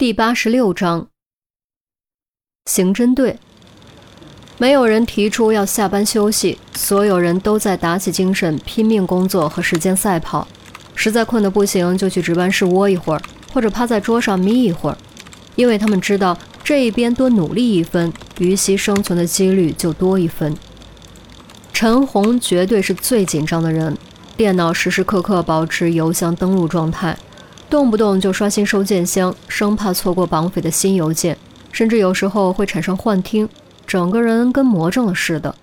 第八十六章，刑侦队。没有人提出要下班休息，所有人都在打起精神，拼命工作和时间赛跑。实在困得不行，就去值班室窝一会儿，或者趴在桌上眯一会儿，因为他们知道这一边多努力一分，于西生存的几率就多一分。陈红绝对是最紧张的人，电脑时时刻刻保持邮箱登录状态。动不动就刷新收件箱，生怕错过绑匪的新邮件，甚至有时候会产生幻听，整个人跟魔怔了似的。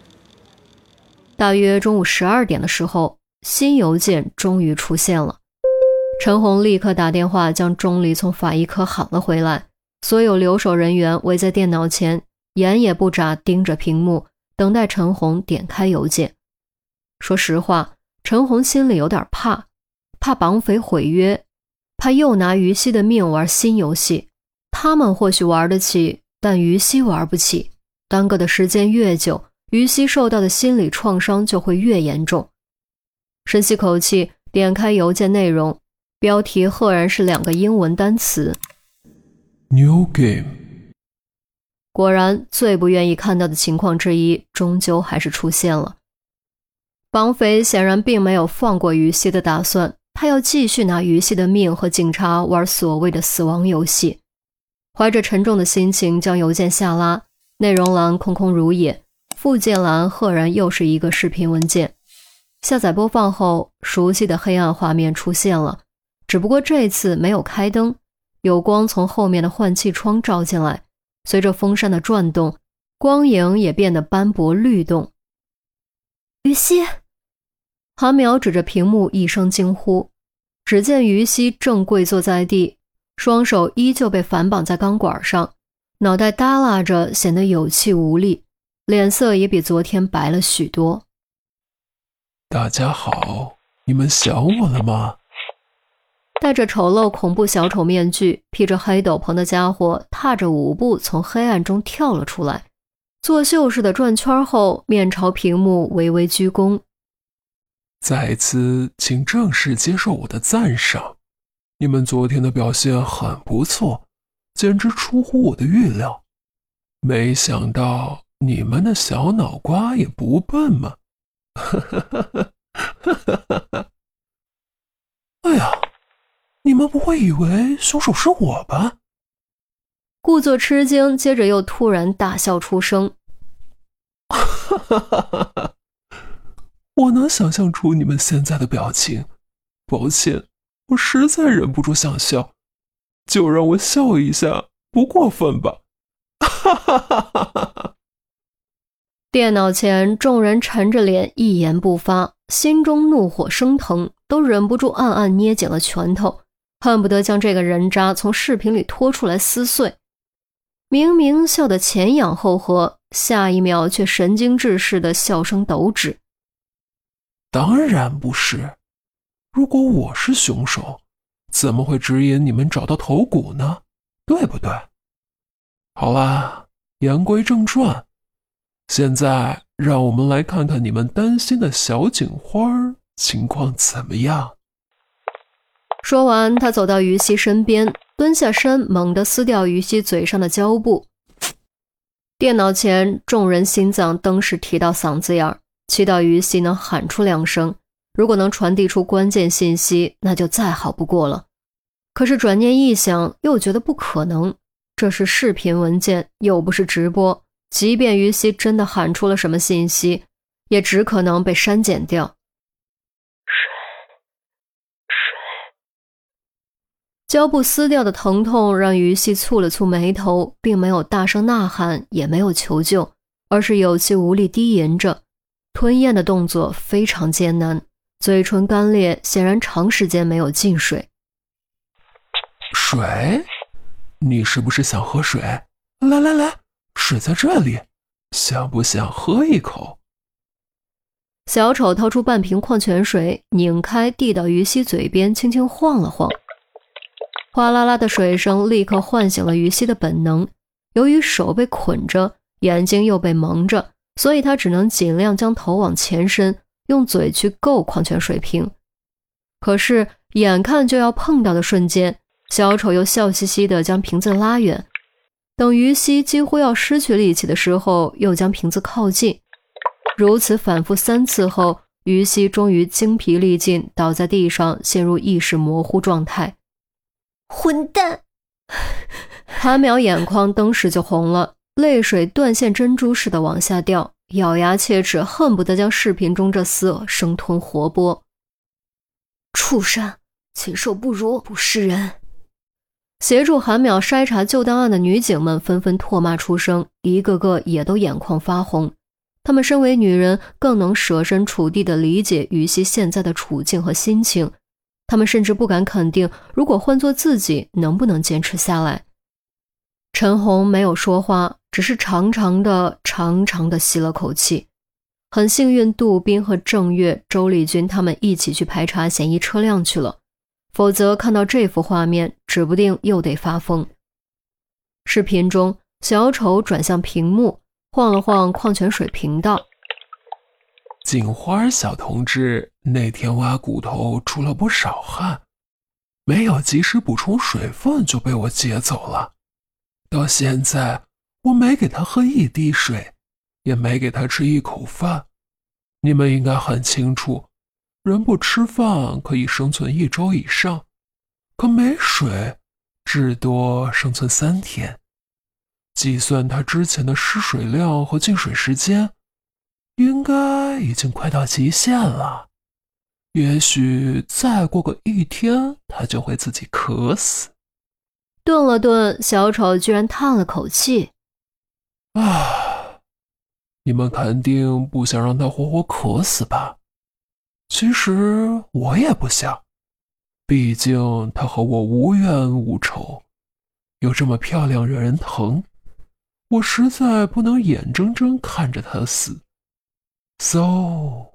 大约中午十二点的时候，新邮件终于出现了。陈红立刻打电话将钟离从法医科喊了回来。所有留守人员围在电脑前，眼也不眨盯着屏幕，等待陈红点开邮件。说实话，陈红心里有点怕，怕绑匪毁约。怕又拿于西的命玩新游戏，他们或许玩得起，但于西玩不起。耽搁的时间越久，于西受到的心理创伤就会越严重。深吸口气，点开邮件内容，标题赫然是两个英文单词：New Game。果然，最不愿意看到的情况之一，终究还是出现了。绑匪显然并没有放过于西的打算。他要继续拿于西的命和警察玩所谓的死亡游戏，怀着沉重的心情将邮件下拉，内容栏空空如也，附件栏赫然又是一个视频文件。下载播放后，熟悉的黑暗画面出现了，只不过这次没有开灯，有光从后面的换气窗照进来，随着风扇的转动，光影也变得斑驳律动。于西。韩淼指着屏幕，一声惊呼。只见于西正跪坐在地，双手依旧被反绑在钢管上，脑袋耷拉着，显得有气无力，脸色也比昨天白了许多。大家好，你们想我了吗？戴着丑陋恐怖小丑面具、披着黑斗篷的家伙，踏着舞步从黑暗中跳了出来，作秀似的转圈后，面朝屏幕微微鞠躬。在此，请正式接受我的赞赏。你们昨天的表现很不错，简直出乎我的预料。没想到你们的小脑瓜也不笨嘛！哈哈哈哈哈哈！哎呀，你们不会以为凶手是我吧？故作吃惊，接着又突然大笑出声。哈哈哈哈哈！我能想象出你们现在的表情，抱歉，我实在忍不住想笑，就让我笑一下，不过分吧？哈哈哈哈哈哈！电脑前，众人沉着脸，一言不发，心中怒火升腾，都忍不住暗暗捏紧了拳头，恨不得将这个人渣从视频里拖出来撕碎。明明笑得前仰后合，下一秒却神经质似的笑声抖止。当然不是。如果我是凶手，怎么会指引你们找到头骨呢？对不对？好啦，言归正传，现在让我们来看看你们担心的小警花情况怎么样。说完，他走到于西身边，蹲下身，猛地撕掉于西嘴上的胶布。电脑前，众人心脏登时提到嗓子眼儿。祈祷于西能喊出两声，如果能传递出关键信息，那就再好不过了。可是转念一想，又觉得不可能。这是视频文件，又不是直播。即便于西真的喊出了什么信息，也只可能被删减掉。水，水。胶布撕掉的疼痛让于西蹙了蹙眉头，并没有大声呐喊，也没有求救，而是有气无力低吟着。吞咽的动作非常艰难，嘴唇干裂，显然长时间没有进水。水？你是不是想喝水？来来来，水在这里，想不想喝一口？小丑掏出半瓶矿泉水，拧开，递到于西嘴边，轻轻晃了晃，哗啦啦的水声立刻唤醒了于西的本能。由于手被捆着，眼睛又被蒙着。所以他只能尽量将头往前伸，用嘴去够矿泉水瓶。可是眼看就要碰到的瞬间，小丑又笑嘻嘻地将瓶子拉远，等于西几乎要失去力气的时候，又将瓶子靠近。如此反复三次后，于西终于精疲力尽，倒在地上，陷入意识模糊状态。混蛋！韩淼眼眶登时就红了，泪水断线珍珠似的往下掉，咬牙切齿，恨不得将视频中这厮生吞活剥。畜生，禽兽不如，不是人！协助韩淼筛查旧档案的女警们纷纷唾骂出声，一个个也都眼眶发红。她们身为女人，更能设身处地地理解于西现在的处境和心情。她们甚至不敢肯定，如果换做自己，能不能坚持下来。陈红没有说话，只是长长的、长长的吸了口气。很幸运，杜宾和郑月、周丽君他们一起去排查嫌疑车辆去了。否则，看到这幅画面，指不定又得发疯。视频中，小丑转向屏幕，晃了晃矿泉水瓶，道：“警花小同志那天挖骨头出了不少汗，没有及时补充水分就被我接走了。到现在，我没给他喝一滴水，也没给他吃一口饭。你们应该很清楚。”人不吃饭可以生存一周以上，可没水，至多生存三天。计算他之前的失水量和进水时间，应该已经快到极限了。也许再过个一天，他就会自己渴死。顿了顿，小丑居然叹了口气：“啊，你们肯定不想让他活活渴死吧？”其实我也不想，毕竟他和我无冤无仇，又这么漂亮惹人疼，我实在不能眼睁睁看着他死。So，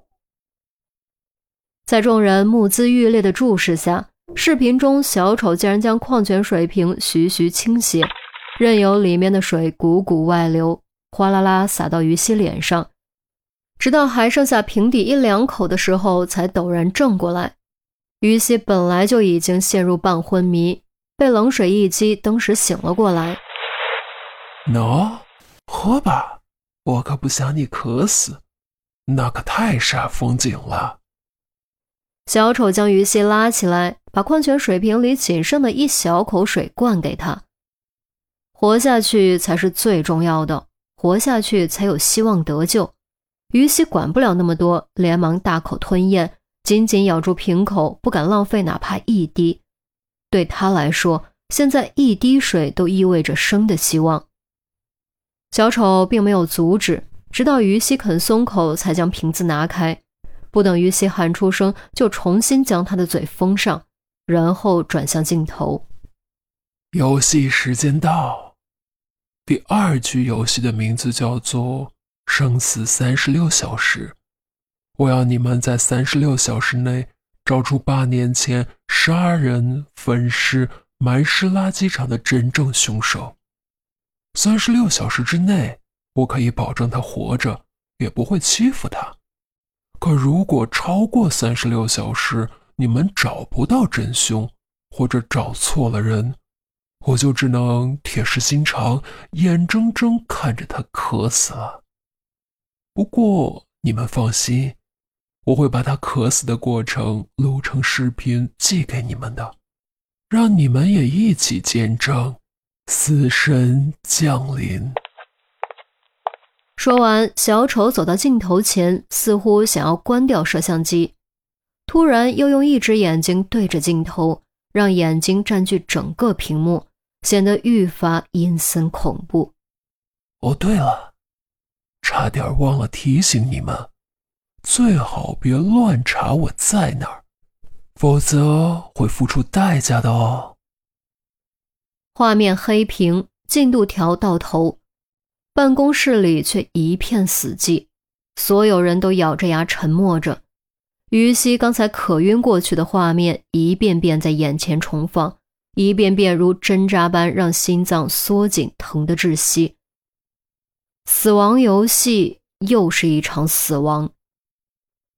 在众人目眦欲裂的注视下，视频中小丑竟然将矿泉水瓶徐徐倾斜，任由里面的水汩汩外流，哗啦啦洒到于西脸上。直到还剩下瓶底一两口的时候，才陡然正过来。于西本来就已经陷入半昏迷，被冷水一激，登时醒了过来。喏，喝吧，我可不想你渴死，那可太煞风景了。小丑将于西拉起来，把矿泉水瓶里仅剩的一小口水灌给他。活下去才是最重要的，活下去才有希望得救。于西管不了那么多，连忙大口吞咽，紧紧咬住瓶口，不敢浪费哪怕一滴。对他来说，现在一滴水都意味着生的希望。小丑并没有阻止，直到于西肯松口，才将瓶子拿开。不等于西喊出声，就重新将他的嘴封上，然后转向镜头。游戏时间到，第二局游戏的名字叫做。生死三十六小时，我要你们在三十六小时内找出八年前杀人、分尸、埋尸垃圾场的真正凶手。三十六小时之内，我可以保证他活着，也不会欺负他。可如果超过三十六小时，你们找不到真凶，或者找错了人，我就只能铁石心肠，眼睁睁看着他渴死了。不过你们放心，我会把他渴死的过程录成视频寄给你们的，让你们也一起见证死神降临。说完，小丑走到镜头前，似乎想要关掉摄像机，突然又用一只眼睛对着镜头，让眼睛占据整个屏幕，显得愈发阴森恐怖。哦，对了。差点忘了提醒你们，最好别乱查我在哪儿，否则会付出代价的哦。画面黑屏，进度条到头，办公室里却一片死寂，所有人都咬着牙沉默着。于西刚才可晕过去的画面一遍遍在眼前重放，一遍遍如针扎般让心脏缩紧，疼得窒息。死亡游戏又是一场死亡，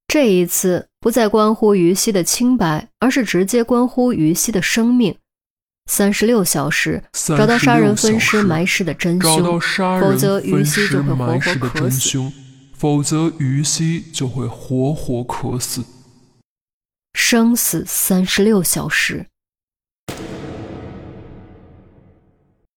这一次不再关乎于西的清白，而是直接关乎于西的生命。三十六小时找到杀人分尸埋尸的真凶，否则于分西就会活活渴死。真凶，否则于西就会活活渴死。生死三十六小时。